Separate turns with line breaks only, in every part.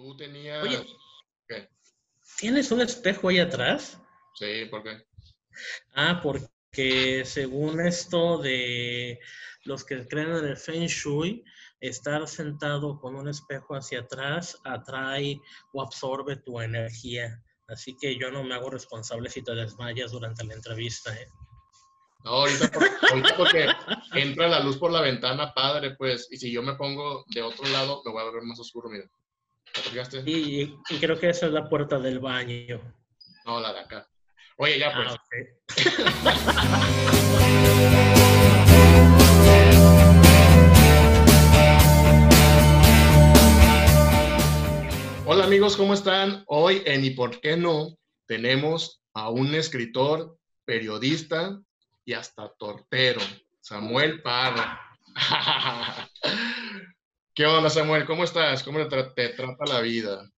Tú tenías...
Oye,
¿Qué?
¿tienes un espejo ahí atrás?
Sí, ¿por qué?
Ah, porque según esto de los que creen en el Feng Shui, estar sentado con un espejo hacia atrás atrae o absorbe tu energía. Así que yo no me hago responsable si te desmayas durante la entrevista. ¿eh?
No, ahorita, por- ahorita porque entra la luz por la ventana, padre, pues, y si yo me pongo de otro lado, me voy a ver más oscuro, mira. ¿Te fijaste?
Y, y creo que esa es la puerta del baño.
No, la de acá. Oye, ya pues.
Ah.
Hola amigos, ¿cómo están? Hoy en ¿Y por qué no? tenemos a un escritor, periodista y hasta tortero, Samuel Parra. ¿Qué onda, Samuel? ¿Cómo estás? ¿Cómo te, tra- te trata la vida?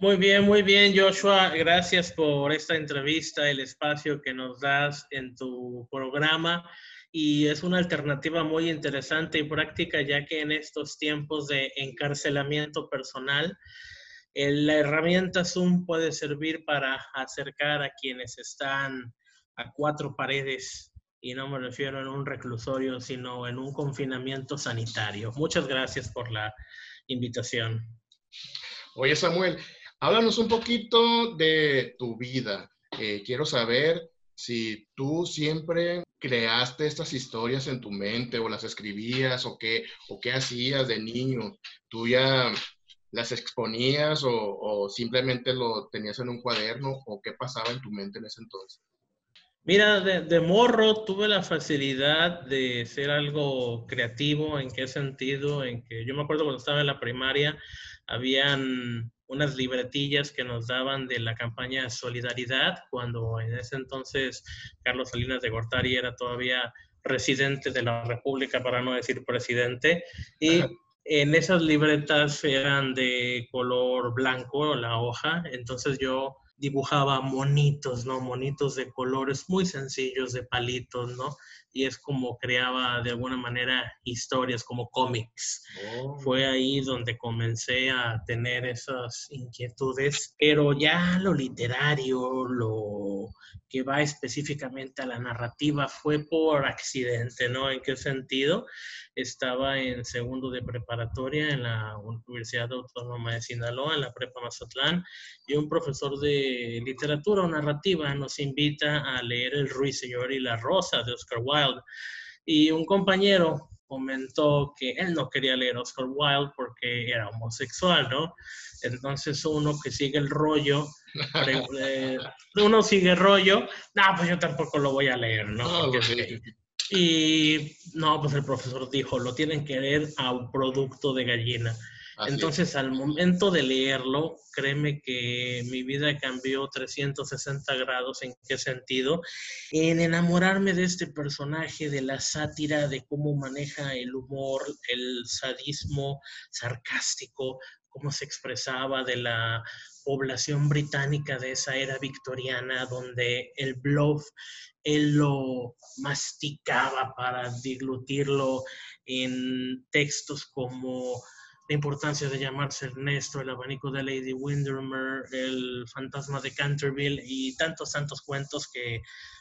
Muy bien, muy bien, Joshua. Gracias por esta entrevista, el espacio que nos das en tu programa. Y es una alternativa muy interesante y práctica, ya que en estos tiempos de encarcelamiento personal, la herramienta Zoom puede servir para acercar a quienes están a cuatro paredes. Y no me refiero en un reclusorio, sino en un confinamiento sanitario. Muchas gracias por la invitación.
Oye, Samuel, háblanos un poquito de tu vida. Eh, quiero saber si tú siempre creaste estas historias en tu mente o las escribías o qué, o qué hacías de niño. ¿Tú ya las exponías o, o simplemente lo tenías en un cuaderno o qué pasaba en tu mente en ese entonces?
Mira, de, de morro tuve la facilidad de ser algo creativo. ¿En qué sentido? En que yo me acuerdo cuando estaba en la primaria, habían unas libretillas que nos daban de la campaña Solidaridad, cuando en ese entonces Carlos Salinas de Gortari era todavía residente de la República, para no decir presidente, y
Ajá.
en esas libretas eran de color blanco la hoja, entonces yo dibujaba monitos, ¿no? Monitos de colores muy sencillos, de palitos, ¿no? Y es como creaba de alguna manera historias como cómics.
Oh.
Fue ahí donde comencé a tener esas inquietudes, pero ya lo literario, lo que va específicamente a la narrativa fue por accidente, ¿no? ¿En qué sentido? Estaba en segundo de preparatoria en la Universidad Autónoma de Sinaloa, en la Prepa Mazatlán, y un profesor de literatura o narrativa nos invita a leer El Ruiseñor y la Rosa de Oscar Wilde. Y un compañero comentó que él no quería leer Oscar Wilde porque era homosexual, ¿no? Entonces uno que sigue el rollo, eh, uno sigue el rollo, no, pues yo tampoco lo voy a leer, ¿no?
No,
Porque
pues
es
sí.
Y no, pues el profesor dijo, lo tienen que leer a un producto de gallina. Entonces, al momento de leerlo, créeme que mi vida cambió 360 grados. ¿En qué sentido? En enamorarme de este personaje, de la sátira, de cómo maneja el humor, el sadismo sarcástico, cómo se expresaba de la población británica de esa era victoriana, donde el bluff él lo masticaba para diglutirlo en textos como la importancia de llamarse Ernesto, el abanico de Lady Windermere, el fantasma de Canterville y tantos, tantos cuentos que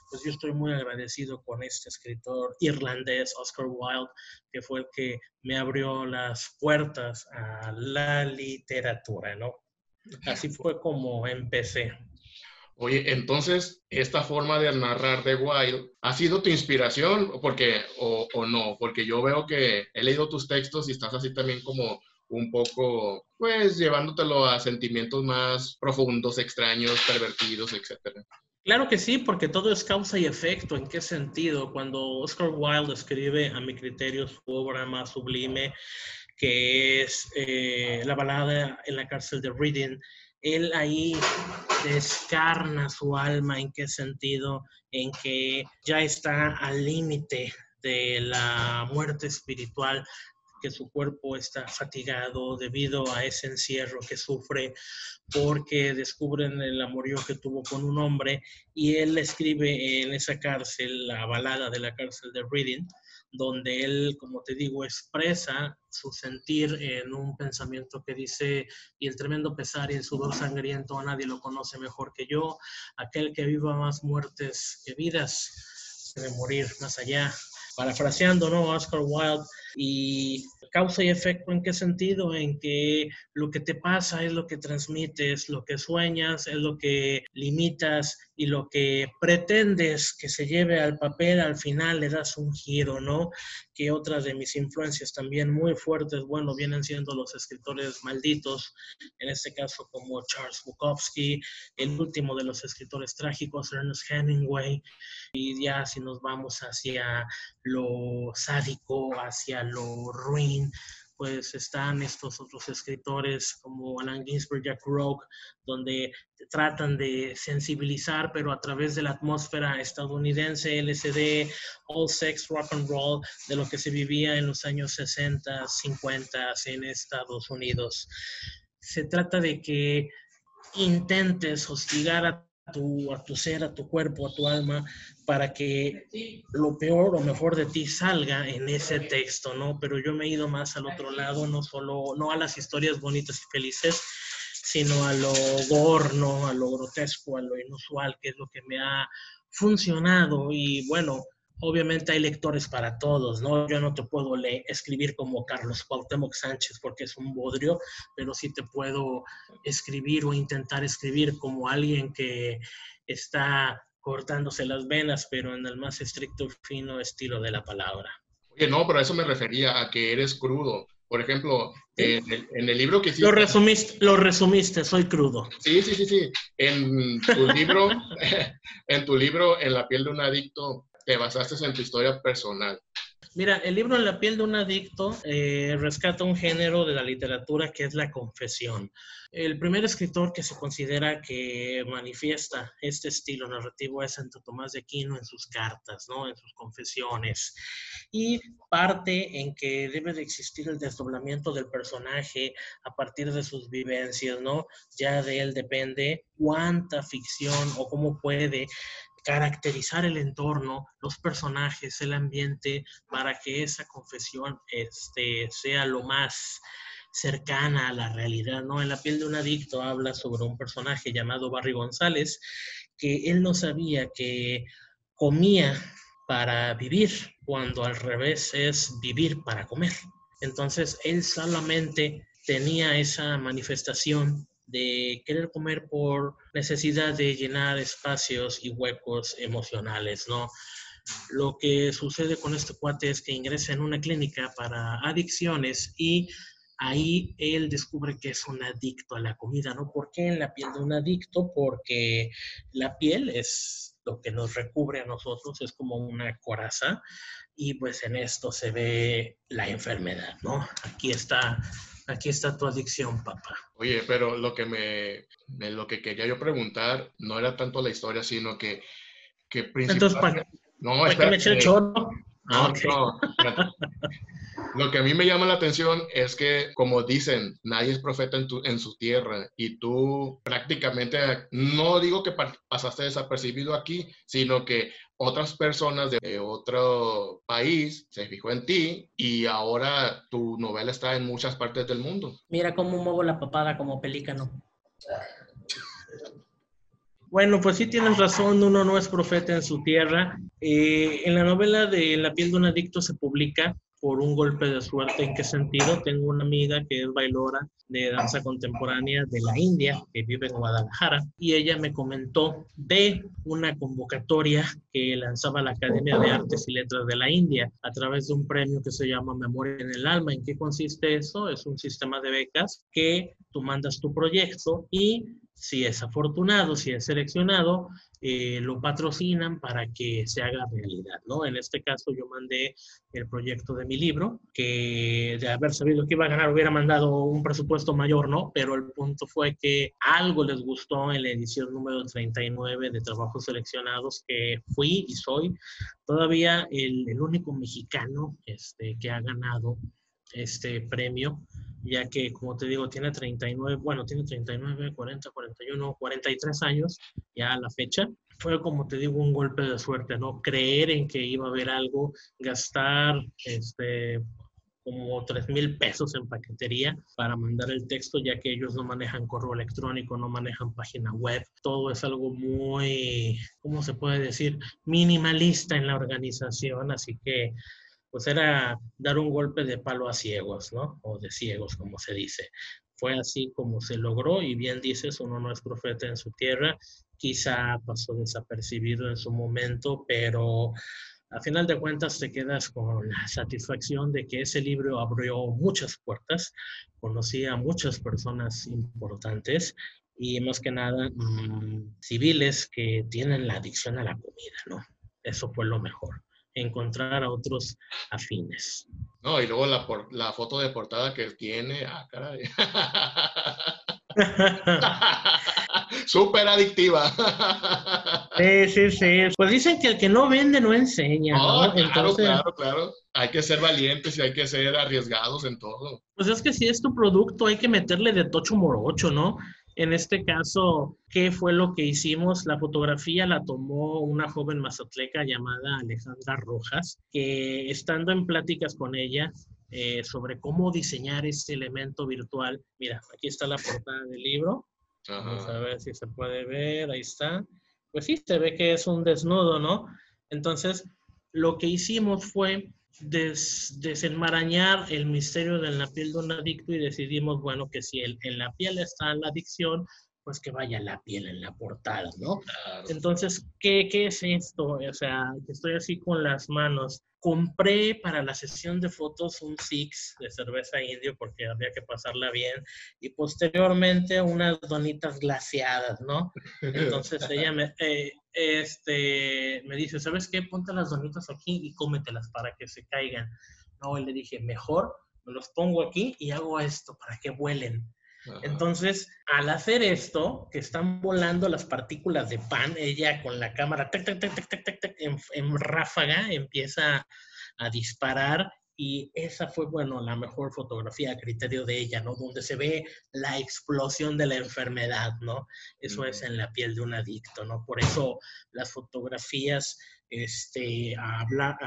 pues yo estoy muy agradecido con este escritor irlandés, Oscar Wilde, que fue el que me abrió las puertas a la literatura, ¿no? Así fue como empecé.
Oye, entonces, esta forma de narrar de Wilde, ¿ha sido tu inspiración? Porque, o, o no, porque yo veo que he leído tus textos y estás así también como un poco, pues, llevándotelo a sentimientos más profundos, extraños, pervertidos, etcétera.
Claro que sí, porque todo es causa y efecto. ¿En qué sentido? Cuando Oscar Wilde escribe, a mi criterio, su obra más sublime, que es eh, La balada en la cárcel de Reading, él ahí descarna su alma. ¿En qué sentido? En que ya está al límite de la muerte espiritual, que su cuerpo está fatigado debido a ese encierro que sufre porque descubren el amorío que tuvo con un hombre y él escribe en esa cárcel la balada de la cárcel de Reading donde él, como te digo, expresa su sentir en un pensamiento que dice, y el tremendo pesar y el sudor sangriento a nadie lo conoce mejor que yo, aquel que viva más muertes que vidas, debe morir más allá. Parafraseando, ¿no? Oscar Wilde, y causa y efecto en qué sentido? En que lo que te pasa es lo que transmites, lo que sueñas es lo que limitas y lo que pretendes que se lleve al papel, al final le das un giro, ¿no? Que otras de mis influencias también muy fuertes, bueno, vienen siendo los escritores malditos, en este caso como Charles Bukowski, el último de los escritores trágicos, Ernest Hemingway, y ya si nos vamos hacia lo sádico, hacia lo ruin, pues están estos otros escritores como Alan Ginsberg, Jack Rock, donde tratan de sensibilizar, pero a través de la atmósfera estadounidense, LSD, all sex, rock and roll, de lo que se vivía en los años 60, 50 en Estados Unidos. Se trata de que intentes hostigar a a tu ser, a tu cuerpo, a tu alma, para que lo peor o mejor de ti salga en ese texto, ¿no? Pero yo me he ido más al otro lado, no solo, no a las historias bonitas y felices, sino a lo gorno, a lo grotesco, a lo inusual, que es lo que me ha funcionado. Y bueno, obviamente hay lectores para todos, ¿no? Yo no te puedo leer, escribir como Carlos Cuauhtémoc Sánchez porque es un bodrio, pero sí te puedo escribir o intentar escribir como alguien que está cortándose las venas, pero en el más estricto fino estilo de la palabra.
Oye, no, pero a eso me refería, a que eres crudo. Por ejemplo, en, el, libro que hiciste...
Lo resumiste, lo resumiste, soy crudo.
Sí, sí, sí, sí. En tu libro, en tu libro, En la piel de un adicto, te basaste en tu historia personal.
Mira, el libro En la piel de un adicto eh, rescata un género de la literatura que es la confesión. El primer escritor que se considera que manifiesta este estilo narrativo es Santo Tomás de Aquino en sus cartas, ¿no? en sus confesiones. Y parte en que debe de existir el desdoblamiento del personaje a partir de sus vivencias, ¿no? Ya de él depende cuánta ficción o cómo puede caracterizar el entorno, los personajes, el ambiente, para que esa confesión este, sea lo más cercana a la realidad, ¿no? En la piel de un adicto habla sobre un personaje llamado Barry González, que él no sabía que comía para vivir, cuando al revés es vivir para comer. Entonces, él solamente tenía esa manifestación de querer comer por necesidad de llenar espacios y huecos emocionales, ¿no? Lo que sucede con este cuate es que ingresa en una clínica para adicciones y ahí él descubre que es un adicto a la comida, ¿no? ¿Por qué en la piel de un adicto? Porque la piel es lo que nos recubre a nosotros, es como una coraza y pues en esto se ve la enfermedad, ¿no? Aquí está aquí está tu adicción, papá.
Oye, pero lo que me, lo que quería yo preguntar no era tanto la historia, sino que, que
principalmente... no, es que me eché el choro?
No, no. Lo que a mí me llama la atención es que, como dicen, nadie es profeta en, tu, en su tierra y tú prácticamente, no digo que pasaste desapercibido aquí, sino que otras personas de otro país se fijó en ti y ahora tu novela está en muchas partes del mundo.
Mira cómo muevo la papada como pelícano. Bueno, pues sí tienes razón, uno no es profeta en su tierra. Eh, en la novela de La piel de un adicto se publica por un golpe de suerte. ¿En qué sentido? Tengo una amiga que es bailora de danza contemporánea de la India, que vive en Guadalajara, y ella me comentó de una convocatoria que lanzaba la Academia de Artes y Letras de la India a través de un premio que se llama Memoria en el Alma. ¿En qué consiste eso? Es un sistema de becas que tú mandas tu proyecto y si es afortunado, si es seleccionado, eh, lo patrocinan para que se haga realidad, ¿no? En este caso yo mandé el proyecto de mi libro, que de haber sabido que iba a ganar hubiera mandado un presupuesto mayor, ¿no? Pero el punto fue que algo les gustó en la edición número 39 de Trabajos Seleccionados, que fui y soy todavía el, el único mexicano este, que ha ganado este premio ya que, como te digo, tiene 39, bueno, tiene 39, 40, 41, 43 años ya a la fecha, fue como te digo un golpe de suerte, ¿no? Creer en que iba a haber algo, gastar este, como 3 mil pesos en paquetería para mandar el texto, ya que ellos no manejan correo electrónico, no manejan página web. Todo es algo muy, ¿cómo se puede decir? Minimalista en la organización, así que pues era dar un golpe de palo a ciegos, ¿no? O de ciegos, como se dice. Fue así como se logró y bien dices, uno no es profeta en su tierra, quizá pasó desapercibido en su momento, pero a final de cuentas te quedas con la satisfacción de que ese libro abrió muchas puertas, conocí a muchas personas importantes y más que nada mm, civiles que tienen la adicción a la comida, ¿no? Eso fue lo mejor, encontrar a otros afines.
No, y luego la, la foto de portada que él tiene, ah, caray. Súper adictiva.
Sí, sí, sí. Pues dicen que el que no vende no enseña. ¿no?
claro, claro, claro. Hay que ser valientes y hay que ser arriesgados en todo.
Pues es que si es tu producto, hay que meterle de tocho morocho, ¿no? En este caso, ¿qué fue lo que hicimos? La fotografía la tomó una joven mazatleca llamada Alejandra Rojas, que estando en pláticas con ella, eh, sobre cómo diseñar este elemento virtual. Mira, aquí está la portada del libro. Vamos a ver si se puede ver, ahí está. Pues sí, se ve que es un desnudo, ¿no? Entonces, lo que hicimos fue desenmarañar el misterio de la piel de un adicto y decidimos, bueno, que si en la piel está la adicción, pues que vaya la piel en la portada, ¿no? Entonces, ¿qué, ¿qué, es esto? O sea, estoy así con las manos. Compré para la sesión de fotos un Six de cerveza indio porque había que pasarla bien y posteriormente unas donitas glaciadas, ¿no? Entonces ella me, eh, este, me dice, ¿sabes qué? Ponte las donitas aquí y cómetelas para que se caigan. No, y le dije, mejor me los pongo aquí y hago esto para que vuelen. Entonces, al hacer esto, que están volando las partículas de pan, ella con la cámara en, ráfaga empieza a disparar y esa fue, bueno, la mejor fotografía a criterio de ella, ¿no? Donde se ve la explosión de la enfermedad, ¿no? Eso es en la piel de un adicto, ¿no? Por eso las fotografías este, habla,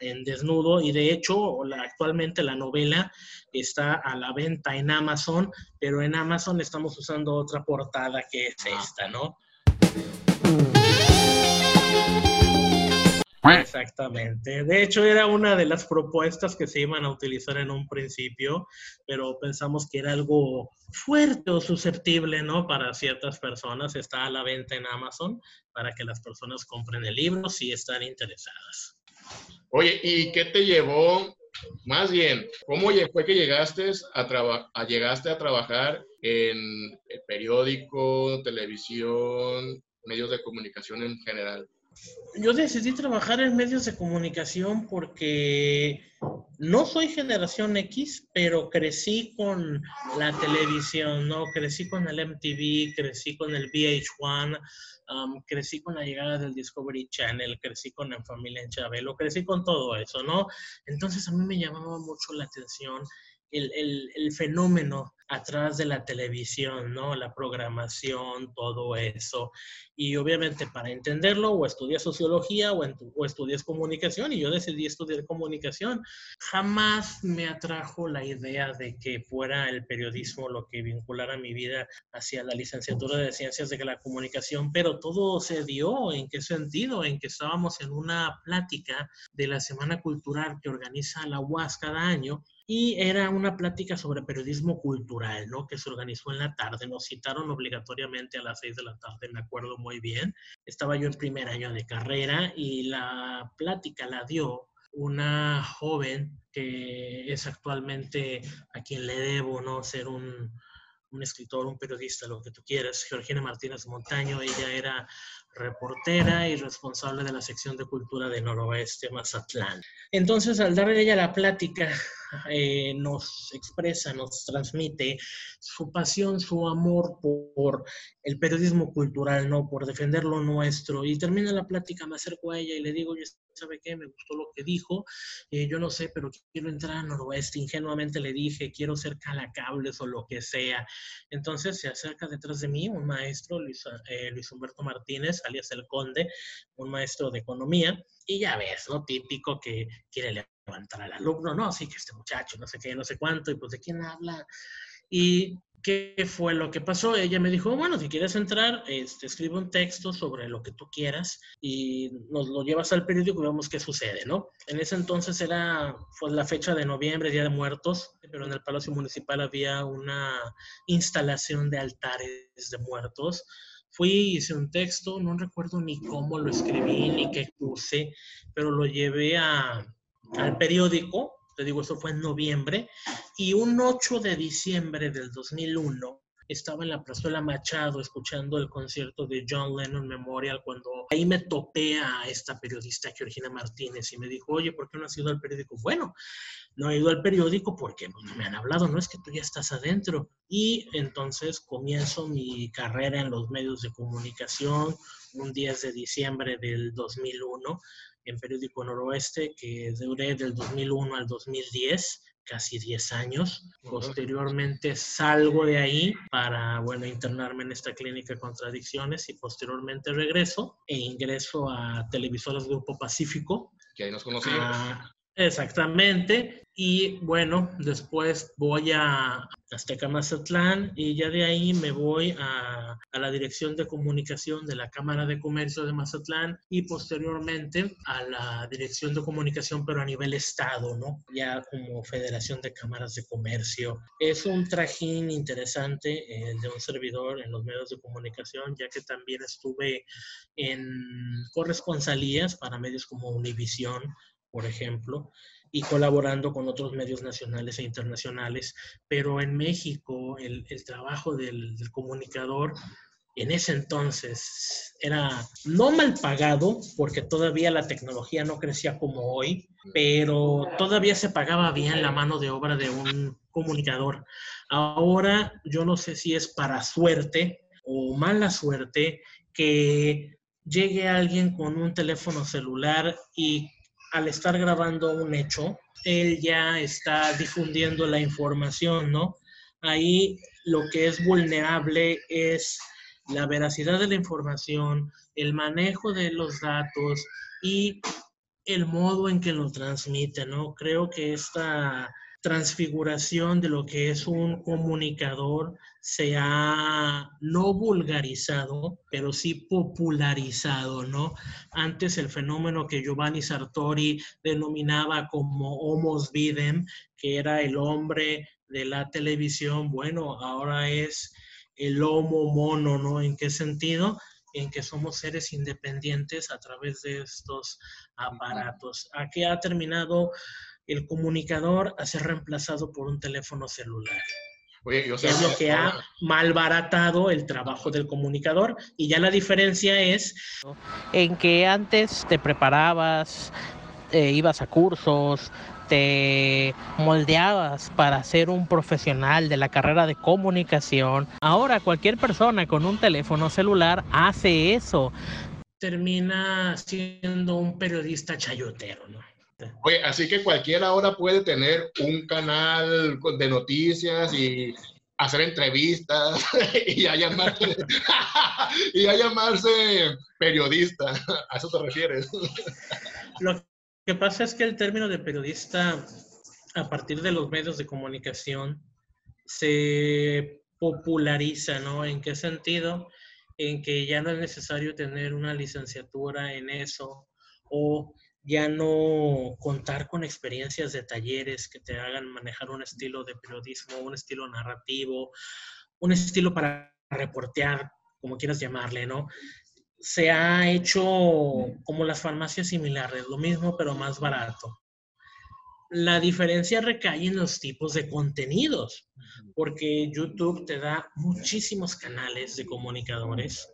en desnudo y de hecho actualmente la novela está a la venta en Amazon, pero en Amazon estamos usando otra portada que es esta, ¿no? Exactamente. De hecho, era una de las propuestas que se iban a utilizar en un principio, pero pensamos que era algo fuerte o susceptible, ¿no? Para ciertas personas. Está a la venta en Amazon para que las personas compren el libro si están interesadas.
Oye, ¿y qué te llevó? Más bien, ¿cómo fue que llegaste a, a llegaste a trabajar en periódico, televisión, medios de comunicación en general?
Yo decidí trabajar en medios de comunicación porque no soy generación X, pero crecí con la televisión, ¿no? Crecí con el MTV, crecí con el VH1, um, crecí con la llegada del Discovery Channel, crecí con En Familia en Chabelo, crecí con todo eso, ¿no? Entonces a mí me llamaba mucho la atención el, el, el fenómeno atrás de la televisión, ¿no? La programación, todo eso. Y obviamente para entenderlo, o estudias sociología o, en o estudias comunicación, y yo decidí estudiar comunicación. Jamás me atrajo la idea de que fuera el periodismo lo que vinculara mi vida hacia la licenciatura de Ciencias de la Comunicación, pero todo se dio. ¿En qué sentido? En que estábamos en una plática de la Semana Cultural que organiza la UAS cada año y era una plática sobre periodismo cultural, ¿no? Que se organizó en la tarde. Nos citaron obligatoriamente a las seis de la tarde, me acuerdo muy bien. Estaba yo en primer año de carrera y la plática la dio una joven que es actualmente a quien le debo, ¿no? Ser un, un escritor, un periodista, lo que tú quieras, Georgina Martínez Montaño, ella era reportera y responsable de la sección de cultura de Noroeste Mazatlán. Entonces, al darle ella la plática, eh, nos expresa, nos transmite su pasión, su amor por el periodismo cultural, ¿no? Por defender lo nuestro. Y termina la plática, me acerco a ella y le digo, ¿sabe qué? Me gustó lo que dijo, eh, yo no sé, pero quiero entrar a Noroeste. Ingenuamente le dije, quiero ser calacables o lo que sea. Entonces se acerca detrás de mí un maestro, Luis, eh, Luis Humberto Martínez, alias El Conde, un maestro de economía, y ya ves, ¿no? Típico que quiere levantar al alumno, no, sí que este muchacho, no sé qué, no sé cuánto, y pues de quién habla. Y ¿Qué fue lo que pasó? Ella me dijo, bueno, si quieres entrar, este, escribe un texto sobre lo que tú quieras y nos lo llevas al periódico y vemos qué sucede, ¿no? En ese entonces era, fue la fecha de noviembre, Día de Muertos, pero en el Palacio Municipal había una instalación de altares de muertos. Fui, hice un texto, no recuerdo ni cómo lo escribí ni qué puse, pero lo llevé a, al periódico te digo, eso fue en noviembre, y un 8 de diciembre del 2001 estaba en la Plazuela Machado escuchando el concierto de John Lennon Memorial cuando ahí me topé a esta periodista Georgina Martínez y me dijo, oye, ¿por qué no has ido al periódico? Bueno, no he ido al periódico porque no me han hablado, no es que tú ya estás adentro. Y entonces comienzo mi carrera en los medios de comunicación un 10 de diciembre del 2001 en Periódico Noroeste, que duré del 2001 al 2010, casi 10 años. Posteriormente salgo de ahí para, bueno, internarme en esta clínica de contradicciones y posteriormente regreso e ingreso a Televisoras Grupo Pacífico.
Que ahí nos conocimos.
Exactamente. Y bueno, después voy a Azteca Mazatlán y ya de ahí me voy a, a, la Dirección de Comunicación de la Cámara de Comercio de Mazatlán y posteriormente a la Dirección de Comunicación, pero a nivel Estado, ¿no? Ya como Federación de Cámaras de Comercio. Es un trajín interesante el de un servidor en los medios de comunicación, ya que también estuve en corresponsalías para medios como Univisión, por ejemplo, y colaborando con otros medios nacionales e internacionales. Pero en México el, trabajo del, comunicador en ese entonces era no mal pagado, porque todavía la tecnología no crecía como hoy, pero todavía se pagaba bien la mano de obra de un comunicador. Ahora yo no sé si es para suerte o mala suerte que llegue alguien con un teléfono celular y al estar grabando un hecho, él ya está difundiendo la información, ¿no? Ahí lo que es vulnerable es la veracidad de la información, el manejo de los datos y el modo en que lo transmite, ¿no? Creo que esta transfiguración de lo que es un comunicador se ha no vulgarizado, pero sí popularizado, ¿no? Antes el fenómeno que Giovanni Sartori denominaba como homos videm, que era el hombre de la televisión, bueno, ahora es el homo mono, ¿no? ¿En qué sentido? En que somos seres independientes a través de estos aparatos. Aquí ha terminado el comunicador a ser reemplazado por un teléfono celular. Oye, es lo que ha malbaratado el trabajo del comunicador. Y ya la diferencia es en que antes te preparabas, eh, ibas a cursos, te moldeabas para ser un profesional de la carrera de comunicación. Ahora cualquier persona con un teléfono celular hace eso. Termina siendo un periodista chayotero, ¿no?
Oye, así que cualquiera ahora puede tener un canal de noticias y hacer entrevistas y a llamarse, y llamarse periodista. ¿A eso te refieres?
Lo que pasa es que el término de periodista, a partir de los medios de comunicación, se populariza, ¿no? ¿En qué sentido? En que ya no es necesario tener una licenciatura en eso o ya no contar con experiencias de talleres que te hagan manejar un estilo de periodismo, un estilo narrativo, un estilo para reportear, como quieras llamarle, ¿no? Se ha hecho como las farmacias similares, lo mismo pero más barato. La diferencia recae en los tipos de contenidos, porque YouTube te da muchísimos canales de comunicadores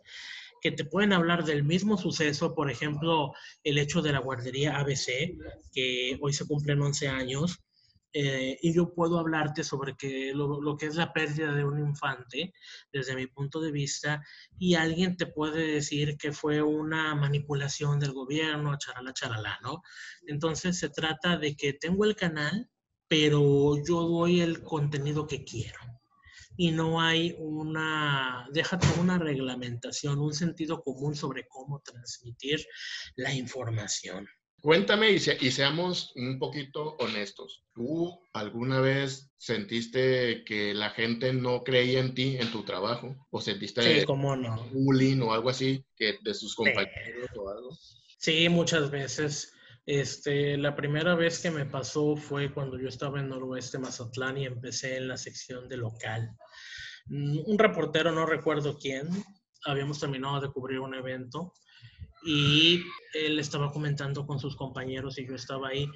que te pueden hablar del mismo suceso, por ejemplo, el hecho de la guardería ABC, que hoy se cumplen 11 años, eh, y yo puedo hablarte sobre que lo, que es la pérdida de un infante desde mi punto de vista y alguien te puede decir que fue una manipulación del gobierno, charala, charala, ¿no? Entonces se trata de que tengo el canal, pero yo doy el contenido que quiero y no hay una, déjate una reglamentación, un sentido común sobre cómo transmitir la información.
Cuéntame y, seamos un poquito honestos. ¿Tú alguna vez sentiste que la gente no creía en ti, en tu trabajo? ¿O sentiste
no.
bullying o algo así que de sus compañeros o algo?
Sí, muchas veces. Este, la primera vez que me pasó fue cuando yo estaba en Noroeste Mazatlán y empecé en la sección de local. Mm, un reportero, no recuerdo quién, habíamos terminado de cubrir un evento y él estaba comentando con sus compañeros y yo estaba ahí,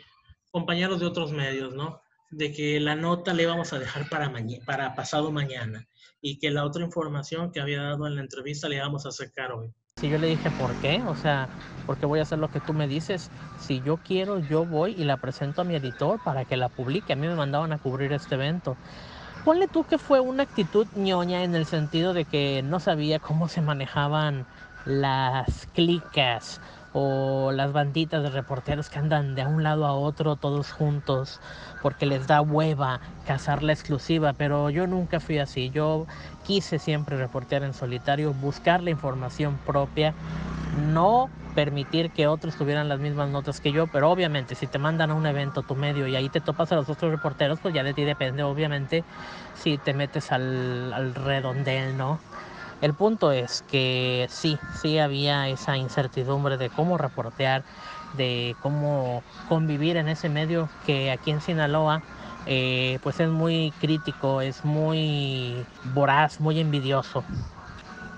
compañeros de otros medios, ¿no? De que la nota le íbamos a dejar para, para pasado mañana y que la otra información que había dado en la entrevista le íbamos a sacar hoy.
Si yo le dije, ¿por qué? O sea, ¿por qué voy a hacer lo que tú me dices? Si yo quiero, yo voy y la presento a mi editor para que la publique. A mí me mandaban a cubrir este evento. Ponle tú que fue una actitud ñoña en el sentido de que no sabía cómo se manejaban las clicas o las banditas de reporteros que andan de un lado a otro todos juntos porque les da hueva cazar la exclusiva, pero yo nunca fui así, yo quise siempre reportear en solitario, buscar la información propia, no permitir que otros tuvieran las mismas notas que yo, pero obviamente si te mandan a un evento tu medio y ahí te topas a los otros reporteros, pues ya de ti depende obviamente si te metes al, al redondel, ¿no? El punto es que sí, sí había esa incertidumbre de cómo reportear, de cómo convivir en ese medio que aquí en Sinaloa eh, pues es muy crítico, es muy voraz, muy envidioso.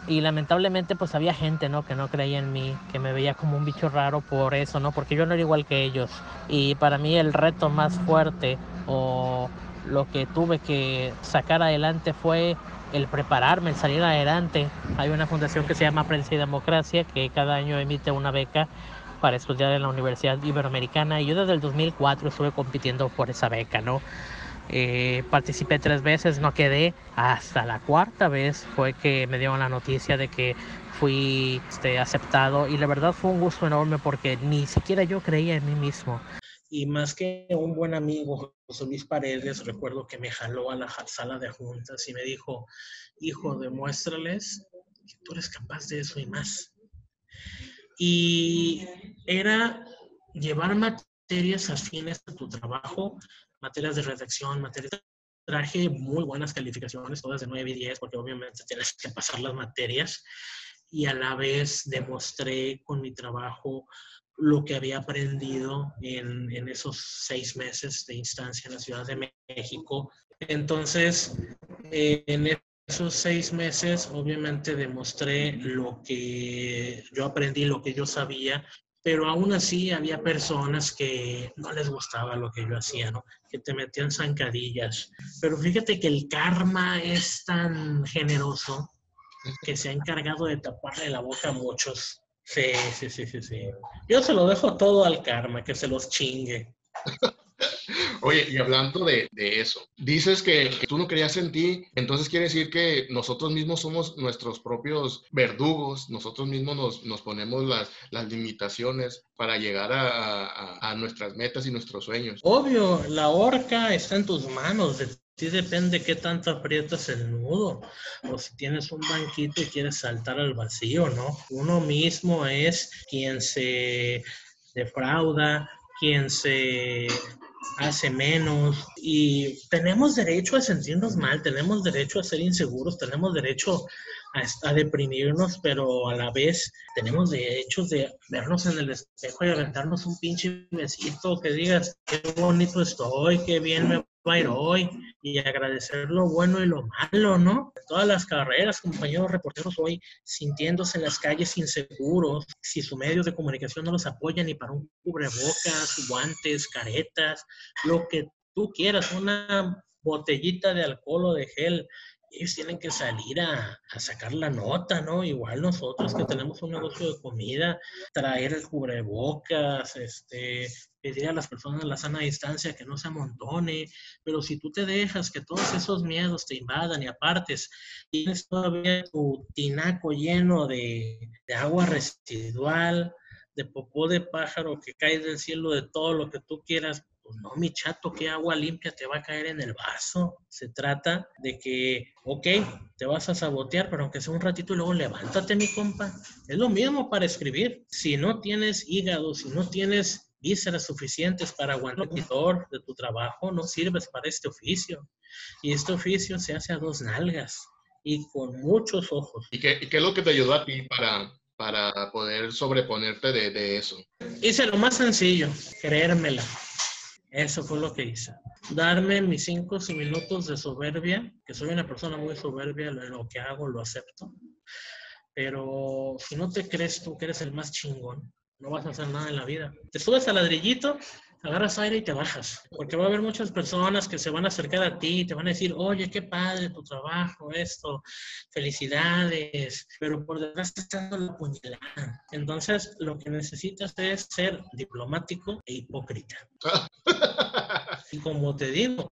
Y lamentablemente pues había gente, ¿no? Que no creía en mí, que me veía como un bicho raro por eso, ¿no? Porque yo no era igual que ellos. Y para mí el reto más fuerte o lo que tuve que sacar adelante fue el prepararme, el salir adelante. Hay una fundación que se llama Prensa y Democracia que cada año emite una beca para estudiar en la Universidad Iberoamericana y yo desde el 2004 estuve compitiendo por esa beca, ¿no? Eh, participé tres veces, no quedé. Hasta la cuarta vez fue que me dieron la noticia de que fui este, aceptado y la verdad fue un gusto enorme porque ni siquiera yo creía en mí mismo
y más que un buen amigo, José Luis Paredes, recuerdo que me jaló a la sala de juntas y me dijo, hijo, demuéstrales que tú eres capaz de eso y más. Y era llevar materias afines a tu trabajo, materias de redacción, materias de traje muy buenas calificaciones, todas de 9 y 10, porque obviamente tienes que pasar las materias, y a la vez demostré con mi trabajo lo que había aprendido en, en, esos seis meses de instancia en la Ciudad de México. Entonces, eh, en esos seis meses, obviamente demostré lo que yo aprendí, lo que yo sabía, pero aún así había personas que no les gustaba lo que yo hacía, ¿no? Que te metían zancadillas. Pero fíjate que el karma es tan generoso que se ha encargado de taparle la boca a muchos Sí, sí, sí, sí, sí. Yo se lo dejo todo al karma, que se los chingue.
Oye, y hablando de, eso, dices que, tú no creías en ti, entonces quiere decir que nosotros mismos somos nuestros propios verdugos, nosotros mismos nos, ponemos las, las, limitaciones para llegar a, a, nuestras metas y nuestros sueños.
Obvio, la horca está en tus manos, de sí depende qué tanto aprietas el nudo o si tienes un banquito y quieres saltar al vacío, ¿no? Uno mismo es quien se defrauda, quien se hace menos y tenemos derecho a sentirnos mal, tenemos derecho a ser inseguros, tenemos derecho a, deprimirnos, pero a la vez tenemos derecho de vernos en el espejo y aventarnos un pinche besito que digas, qué bonito estoy, qué bien me va a ir hoy y agradecer lo bueno y lo malo, ¿no? Todas las carreras, compañeros reporteros hoy sintiéndose en las calles inseguros, si su medio de comunicación no los apoya ni para un cubrebocas, guantes, caretas, lo que tú quieras, una botellita de alcohol o de gel ellos tienen que salir a, sacar la nota, ¿no? Igual nosotros que tenemos un negocio de comida, traer el cubrebocas, este, pedir a las personas la sana distancia que no se amontone, pero si tú te dejas que todos esos miedos te invadan y apartes, tienes todavía tu tinaco lleno de, de agua residual, de popó de pájaro que cae del cielo, de todo lo que tú quieras, pues no, mi chato, ¿qué agua limpia te va a caer en el vaso? Se trata de que, ok, te vas a sabotear, pero aunque sea un ratito y luego levántate, mi compa. Es lo mismo para escribir. Si no tienes hígado, si no tienes vísceras suficientes para aguantar el de tu trabajo, no sirves para este oficio. Y este oficio se hace a dos nalgas y con muchos ojos.
¿Y qué, qué es lo que te ayudó a ti para, para poder sobreponerte de, de eso?
Hice lo más sencillo, creérmela. Eso fue lo que hice. Darme mis cinco minutos de soberbia, que soy una persona muy soberbia, lo que hago lo acepto. Pero si no te crees tú que eres el más chingón, no vas a hacer nada en la vida. Te subes al ladrillito, agarras aire y te bajas. Porque va a haber muchas personas que se van a acercar a ti y te van a decir, oye, qué padre tu trabajo, esto, felicidades. Pero por detrás te estás dando la puñalada. Entonces, lo que necesitas es ser diplomático e hipócrita. y como te digo,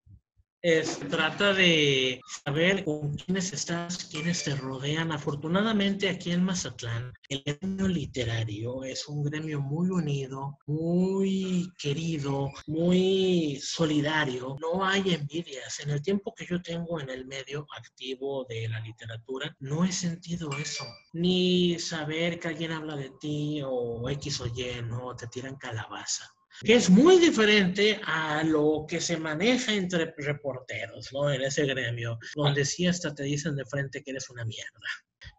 es, trata de saber con quiénes estás, quiénes te rodean. Afortunadamente aquí en Mazatlán, el gremio literario es un gremio muy unido, muy querido, muy solidario. No hay envidias. En el tiempo que yo tengo en el medio activo de la literatura, no he sentido eso. Ni saber que alguien habla de ti o X o Y, no, te tiran calabaza que es muy diferente a lo que se maneja entre reporteros, ¿no? En ese gremio, donde sí hasta te dicen de frente que eres una mierda.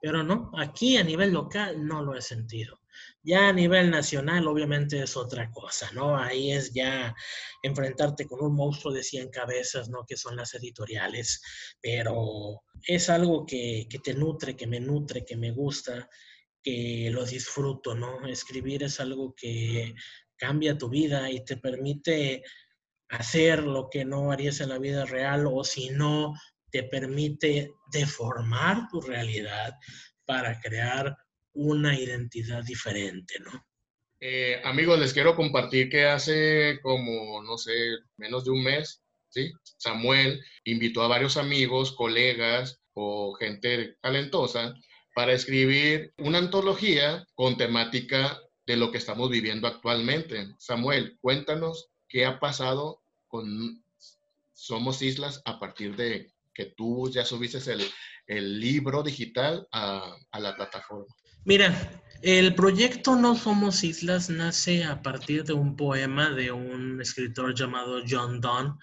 Pero no, aquí a nivel local no lo he sentido. Ya a nivel nacional obviamente es otra cosa, ¿no? Ahí es ya enfrentarte con un monstruo de 100 cabezas, ¿no? Que son las editoriales, pero es algo que, que te nutre, que me nutre, que me gusta, que lo disfruto, ¿no? Escribir es algo que cambia tu vida y te permite hacer lo que no harías en la vida real o si no, te permite deformar tu realidad para crear una identidad diferente, ¿no?
Eh, amigos, les quiero compartir que hace como, no sé, menos de un mes, ¿sí? Samuel invitó a varios amigos, colegas o gente talentosa para escribir una antología con temática de lo que estamos viviendo actualmente. Samuel, cuéntanos qué ha pasado con Somos Islas a partir de que tú ya subiste el, libro digital a, a la plataforma.
Mira, el proyecto No Somos Islas nace a partir de un poema de un escritor llamado John Donne.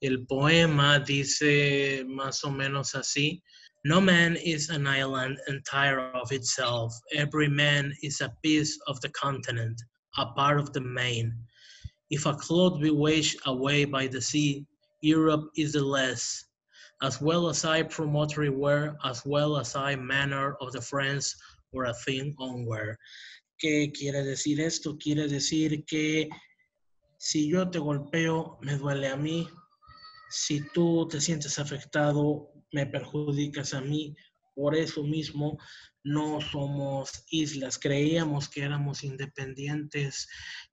El poema dice más o menos así, No man is an island entire of itself. Every man is a piece of the continent, a part of the main. If a cloud be washed away by the sea, Europe is the less. As well as I promontory were, as well as I manner of the friends or a thing onward. ¿Qué quiere decir esto? Quiere decir que si yo te golpeo, me duele a mí. Si tú te sientes afectado, me perjudicas a mí. Por eso mismo no somos islas. Creíamos que éramos independientes,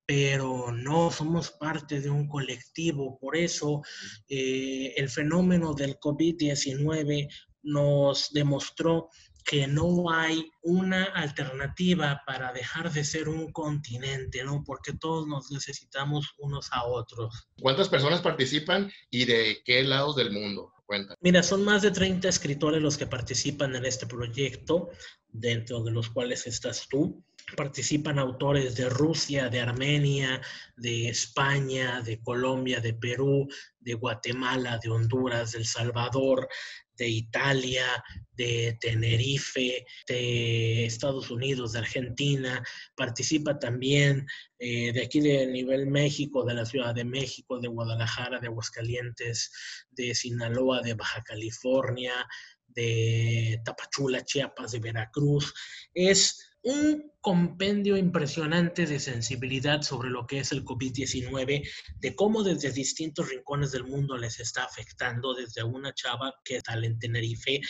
pero no somos parte de un colectivo. Por eso eh, el fenómeno del COVID-19 nos demostró que no hay una alternativa para dejar de ser un continente, ¿no? Porque todos nos necesitamos unos a otros.
¿Cuántas personas participan y de qué lados del mundo?
Mira, son más de 30 escritores los que participan en este proyecto, dentro de los cuales estás tú. Participan autores de Rusia, de Armenia, de España, de Colombia, de Perú, de Guatemala, de Honduras, de El Salvador, de Italia, de Tenerife, de Estados Unidos, de Argentina, participa también eh, de aquí de nivel México, de la Ciudad de México, de Guadalajara, de Aguascalientes, de Sinaloa, de Baja California, de Tapachula, Chiapas, de Veracruz. Es un compendio impresionante de sensibilidad sobre lo que es el COVID-19, de cómo desde distintos rincones del mundo les está afectando, desde una chava que tal en Tenerife,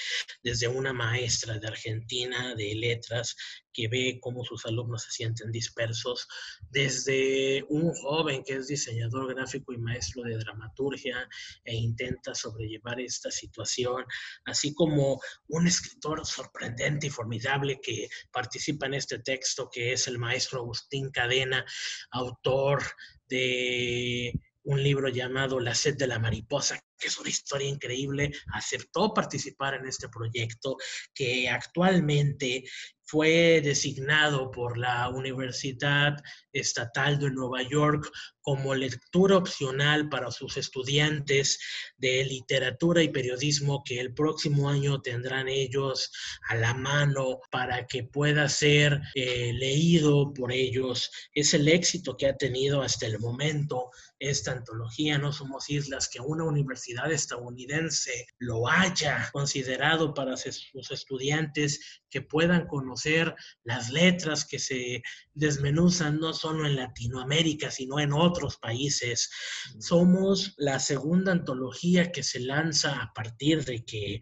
desde una maestra de Argentina de letras que ve cómo sus alumnos se sienten dispersos, desde un joven que es diseñador gráfico y maestro de dramaturgia e intenta sobrellevar esta situación, así como un escritor sorprendente y formidable que participa en este texto, que es el maestro Agustín Cadena, autor de un libro llamado La sed de la mariposa, que es una historia increíble, aceptó participar en este proyecto, que actualmente fue designado por la Universidad Estatal de Nueva York como lectura opcional para sus estudiantes de literatura y periodismo que el próximo año tendrán ellos a la mano para que pueda ser eh, leído por ellos. Es el éxito que ha tenido hasta el momento esta antología No Somos Islas, que una universidad estadounidense lo haya considerado para sus estudiantes que puedan conocer las letras que se desmenuzan no solo en Latinoamérica, sino en otros países. Somos la segunda antología que se lanza a partir de que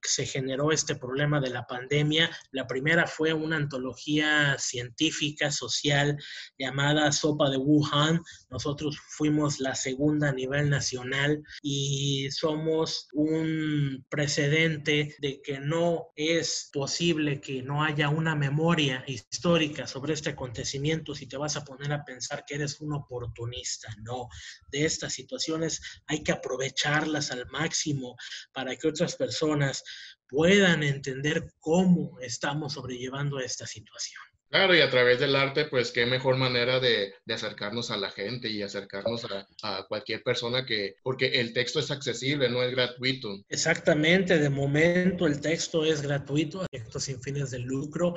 se generó este problema de la pandemia. La primera fue una antología científica, social, llamada Sopa de Wuhan. Nosotros fuimos la segunda a nivel nacional y somos un precedente de que no es posible que no haya una memoria histórica sobre este acontecimiento si te vas a poner a pensar que eres un oportunista. No, de estas situaciones hay que aprovecharlas al máximo para que otras personas puedan entender cómo estamos sobrellevando esta situación.
Claro, y a través del arte, pues qué mejor manera de, acercarnos a la gente y acercarnos a, cualquier persona que, porque el texto es accesible, no es gratuito.
Exactamente, de momento el texto es gratuito, texto sin fines de lucro,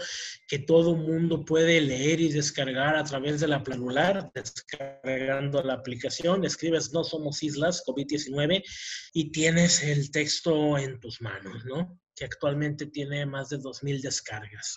que todo mundo puede leer y descargar a través de la planular, descargando la aplicación, escribes No Somos Islas, COVID-19, y tienes el texto en tus manos, ¿no? Que actualmente tiene más de 2.000 descargas.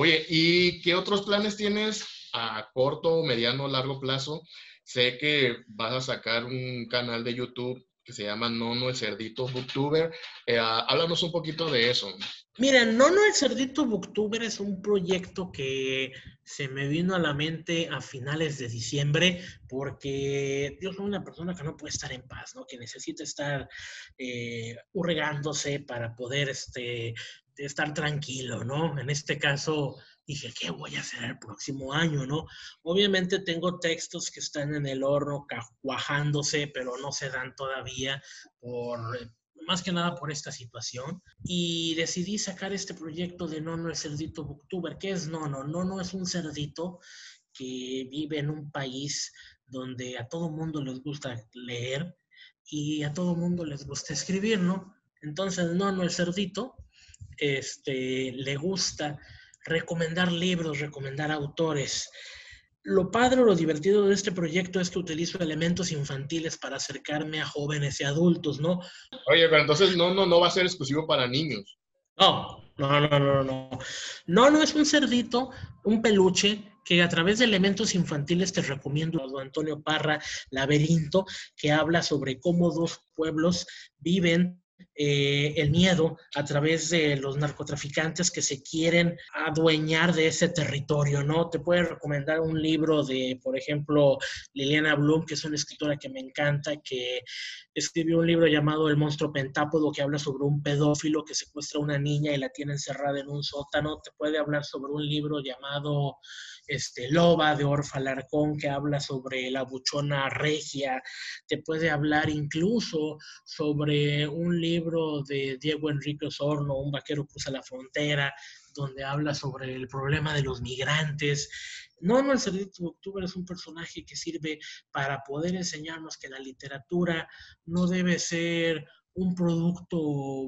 Oye, ¿y qué otros planes tienes a corto, mediano, largo plazo? Sé que vas a sacar un canal de YouTube que se llama Nono el Cerdito Booktuber. Eh, háblanos un poquito de eso.
Mira, Nono el Cerdito Booktuber es un proyecto que se me vino a la mente a finales de diciembre porque yo soy una persona que no puede estar en paz, ¿no? Que necesita estar eh, para poder este, estar tranquilo, ¿no? En este caso dije, ¿qué voy a hacer el próximo año, no? Obviamente tengo textos que están en el horno cuajándose, pero no se dan todavía por más que nada por esta situación y decidí sacar este proyecto de Nono el cerdito booktuber. ¿Qué es Nono? Nono es un cerdito que vive en un país donde a todo mundo les gusta leer y a todo mundo les gusta escribir, ¿no? Entonces Nono el cerdito este, le gusta recomendar libros, recomendar autores. Lo padre lo divertido de este proyecto es que utilizo elementos infantiles para acercarme a jóvenes y adultos, ¿no?
Oye, pero entonces no, no, no va a ser exclusivo para niños.
No, no, no, no, no. No, no es un cerdito, un peluche que a través de elementos infantiles te recomiendo a Antonio Parra, Laberinto, que habla sobre cómo dos pueblos viven eh, el miedo a través de los narcotraficantes que se quieren adueñar de ese territorio, ¿no? Te puedo recomendar un libro de, por ejemplo, Liliana Bloom, que es una escritora que me encanta, que escribió un libro llamado El monstruo pentápodo, que habla sobre un pedófilo que secuestra a una niña y la tiene encerrada en un sótano. Te puede hablar sobre un libro llamado este, Loba de Orfa Larcón, que habla sobre la buchona regia. Te puede hablar incluso sobre un libro de Diego Enrique Osorno, Un vaquero cruza la frontera, donde habla sobre el problema de los migrantes. No, no, el Cerdito de Octubre es un personaje que sirve para poder enseñarnos que la literatura no debe ser un producto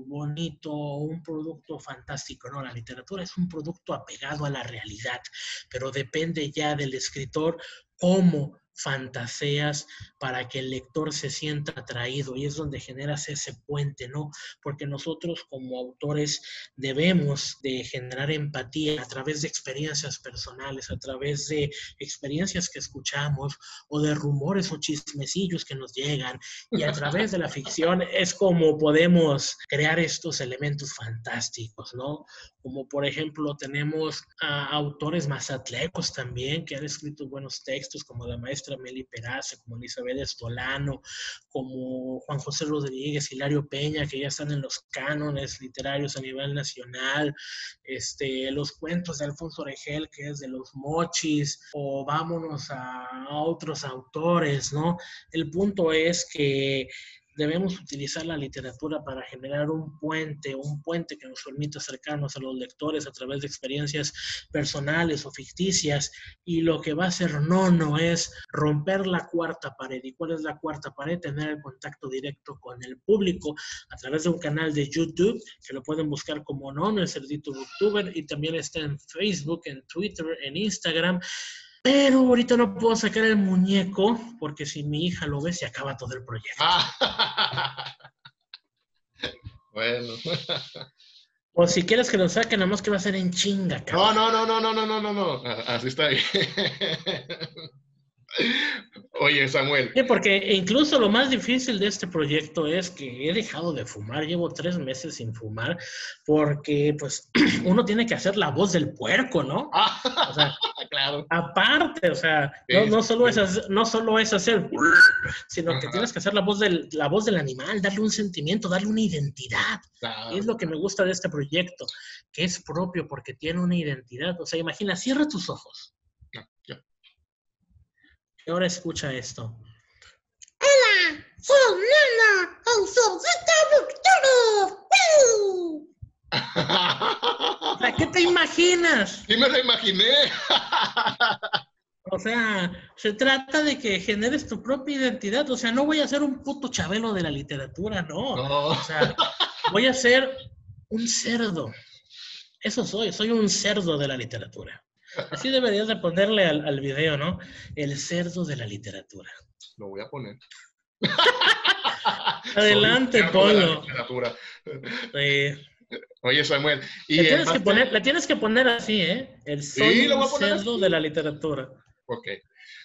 bonito, un producto fantástico, no, la literatura es un producto apegado a la realidad, pero depende ya del escritor cómo fantaseas para que el lector se sienta atraído y es donde generas ese puente, ¿no? Porque nosotros como autores debemos de generar empatía a través de experiencias personales, a través de experiencias que escuchamos o de rumores o chismecillos que nos llegan y a través de la ficción es como podemos crear estos elementos fantásticos, ¿no? Como por ejemplo tenemos a autores mazatlecos también que han escrito buenos textos como la maestra Meli Peraza, como Elizabeth Estolano, como Juan José Rodríguez, Hilario Peña, que ya están en los cánones literarios a nivel nacional, este, los cuentos de Alfonso Regel, que es de los mochis, o vámonos a otros autores, ¿no? El punto es que debemos utilizar la literatura para generar un puente, un puente que nos permita acercarnos a los lectores a través de experiencias personales o ficticias. Y lo que va a hacer Nono es romper la cuarta pared. ¿Y cuál es la cuarta pared? Tener el contacto directo con el público a través de un canal de YouTube que lo pueden buscar como Nono, el cerdito booktuber, y también está en Facebook, en Twitter, en Instagram. Pero ahorita no puedo sacar el muñeco porque si mi hija lo ve se acaba todo el proyecto.
bueno.
O si quieres que lo saque, nada más que va a ser en chinga,
cabrón. No, no, no, no, no, no, no, no. Así está bien. Oye, Samuel.
Sí, porque incluso lo más difícil de este proyecto es que he dejado de fumar, llevo tres meses sin fumar, porque pues uno tiene que hacer la voz del puerco, ¿no? o sea, claro. Aparte, o sea, no, solo es hacer, no solo es hacer, sino que tienes que hacer la voz, del, la voz del animal, darle un sentimiento, darle una identidad. Es lo que me gusta de este proyecto, que es propio porque tiene una identidad. O sea, imagina, cierra tus ojos ahora escucha esto.
Hola, soy Nana, el
cerdito ¿Qué te imaginas?
Sí me lo imaginé.
O sea, se trata de que generes tu propia identidad. O sea, no voy a ser un puto chabelo de la literatura, no. no. O sea, voy a ser un cerdo. Eso soy, soy un cerdo de la literatura. Así deberías de ponerle al, al, video, ¿no? El cerdo de la literatura.
Lo voy a poner.
Adelante, Polo.
Oye, Samuel.
Y le, tienes que poner, tienes que poner así, ¿eh? El cerdo de la literatura.
Ok.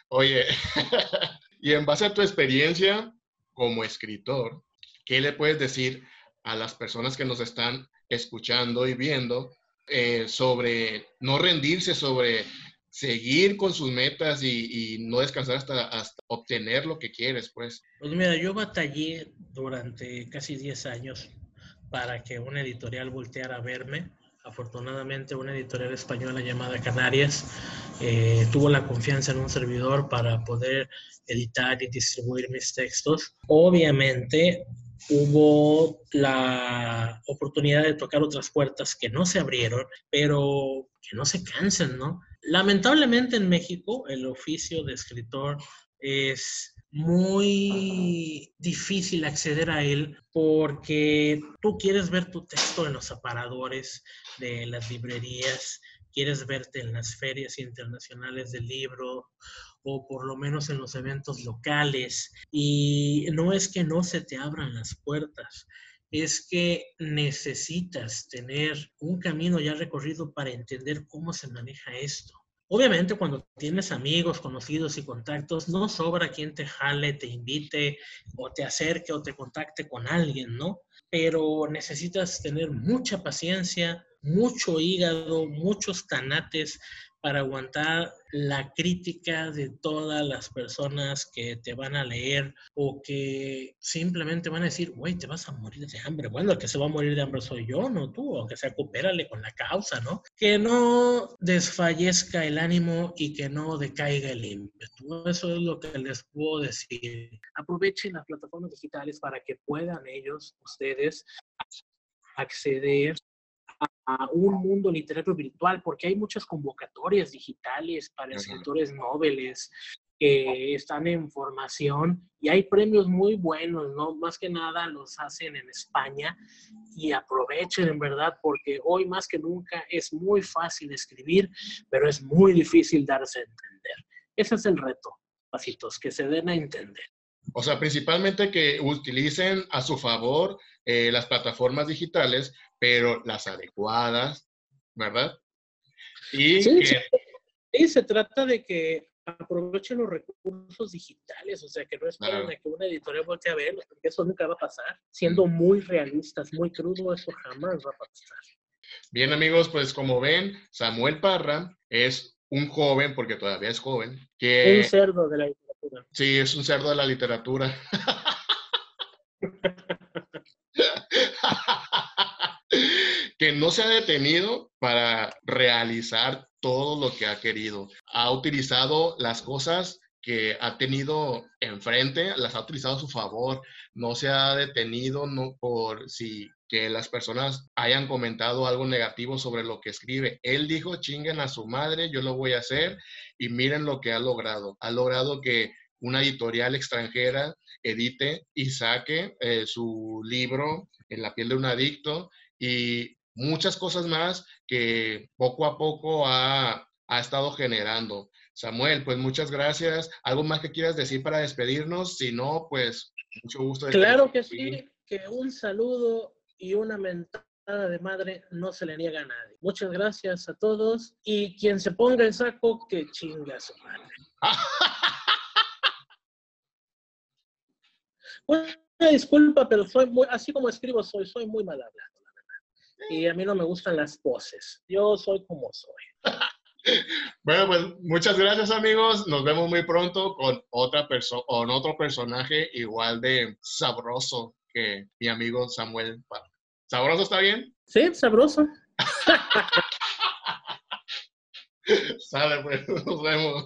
Oye, y en base a tu experiencia como escritor, ¿qué le puedes decir a las personas que nos están escuchando y viendo eh, sobre no rendirse, sobre seguir con sus metas y, no descansar hasta, obtener lo que quieres, pues.
Pues mira, yo batallé durante casi 10 años para que una editorial volteara a verme. Afortunadamente, una editorial española llamada Canarias eh, tuvo la confianza en un servidor para poder editar y distribuir mis textos. Obviamente, hubo la oportunidad de tocar otras puertas que no se abrieron, pero que no se cansen, ¿no? Lamentablemente en México el oficio de escritor es muy difícil acceder a él porque tú quieres ver tu texto en los aparadores de las librerías, quieres verte en las ferias internacionales del libro o por lo menos en los eventos locales. Y no es que no se te abran las puertas, es que necesitas tener un camino ya recorrido para entender cómo se maneja esto. Obviamente cuando tienes amigos, conocidos y contactos, no sobra quien te jale, te invite o te acerque o te contacte con alguien, ¿no? Pero necesitas tener mucha paciencia, mucho hígado, muchos tanates para aguantar la crítica de todas las personas que te van a leer o que simplemente van a decir, güey, te vas a morir de hambre. Bueno, el que se va a morir de hambre soy yo, no tú, aunque sea coopérale con la causa, ¿no? Que no desfallezca el ánimo y que no decaiga el ímpetu. Eso es lo que les puedo decir. Aprovechen las plataformas digitales para que puedan ellos, ustedes, acceder a un mundo literario virtual, porque hay muchas convocatorias digitales para escritores noveles que están en formación y hay premios muy buenos, ¿no? Más que nada los hacen en España y aprovechen en verdad porque hoy más que nunca es muy fácil escribir, pero es muy difícil darse a entender. Ese es el reto papitos, que se den a entender.
O sea, principalmente que utilicen a su favor eh, las plataformas digitales, pero las adecuadas, ¿verdad?
Y sí, sí, se trata de que aprovechen los recursos digitales, o sea, que no esperen a que una editorial voltee a verlos, porque eso nunca va a pasar. Siendo muy realistas, muy crudo, eso jamás va a pasar.
Bien, amigos, pues como ven, Samuel Parra es un joven, porque todavía es joven, que...
Un cerdo de la literatura.
Sí, es un cerdo de la literatura. que no se ha detenido para realizar todo lo que ha querido. Ha utilizado las cosas que ha tenido enfrente, las ha utilizado a su favor, no se ha detenido por si que las personas hayan comentado algo negativo sobre lo que escribe. Él dijo, chinguen a su madre, yo lo voy a hacer y miren lo que ha logrado. Ha logrado que una editorial extranjera edite y saque eh, su libro En la piel de un adicto y muchas cosas más que poco a poco ha, ha estado generando. Samuel, pues muchas gracias. ¿Algo más que quieras decir para despedirnos? Si no, pues mucho gusto.
claro que sí, que un saludo y una mentada de madre no se le niega a nadie. Muchas gracias a todos y quien se ponga el saco, que chinga a su madre. una disculpa, pero soy muy, así como escribo, soy, soy muy mal hablado y a mí no me gustan las poses. Yo soy como soy.
bueno, pues muchas gracias amigos. Nos vemos muy pronto con otra persona, con otro personaje igual de sabroso que mi amigo Samuel. ¿Sabroso está bien?
Sí, sabroso.
Sale, pues, nos vemos.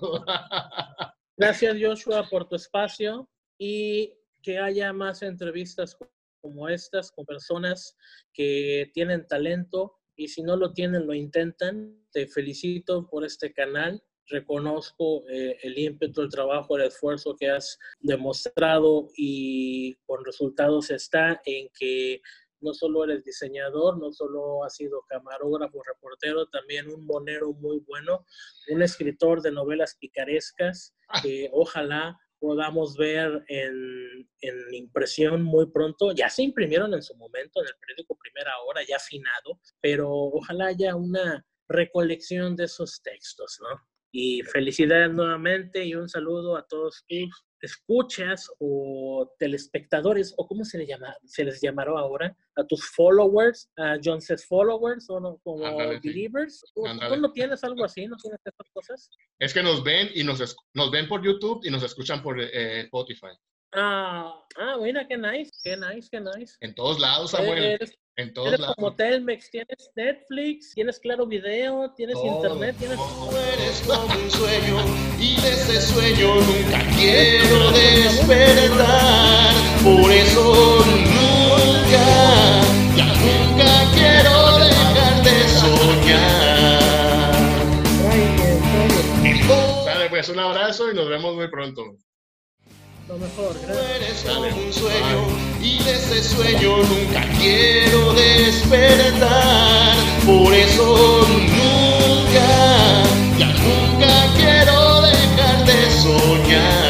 Gracias, Joshua, por tu espacio y que haya más entrevistas como estas con personas que tienen talento y si no lo tienen, lo intentan. Te felicito por este canal. Reconozco eh, el ímpetu, el trabajo, el esfuerzo que has demostrado y con resultados está en que no solo eres diseñador, no solo has sido camarógrafo, reportero, también un monero muy bueno, un escritor de novelas picarescas que ojalá podamos ver en, en, impresión muy pronto. Ya se imprimieron en su momento en el periódico Primera Hora, ya afinado, pero ojalá haya una recolección de esos textos, ¿no? Y felicidades nuevamente y un saludo a todos tus escuchas o telespectadores, o cómo se les, llama, se les llamará ahora, a tus followers, a John's followers o no, como believers. ¿Tú, no tienes algo así? ¿No tienes estas cosas?
Es que nos ven y nos, nos ven por YouTube y nos escuchan por eh, Spotify.
Ah, ah, mira, qué nice, qué nice, qué nice.
En todos lados, Samuel. En todos
eres
lados.
como Telmex, tienes Netflix, tienes Claro Video, tienes Internet, tienes...
Eres como un sueño de ese sueño nunca quiero despertar. Por eso nunca, ya nunca quiero dejar de soñar.
Dale, pues un abrazo y nos vemos muy pronto
lo mejor. Gracias.
Eres como un sueño y de ese sueño nunca quiero despertar. Por eso nunca soñar.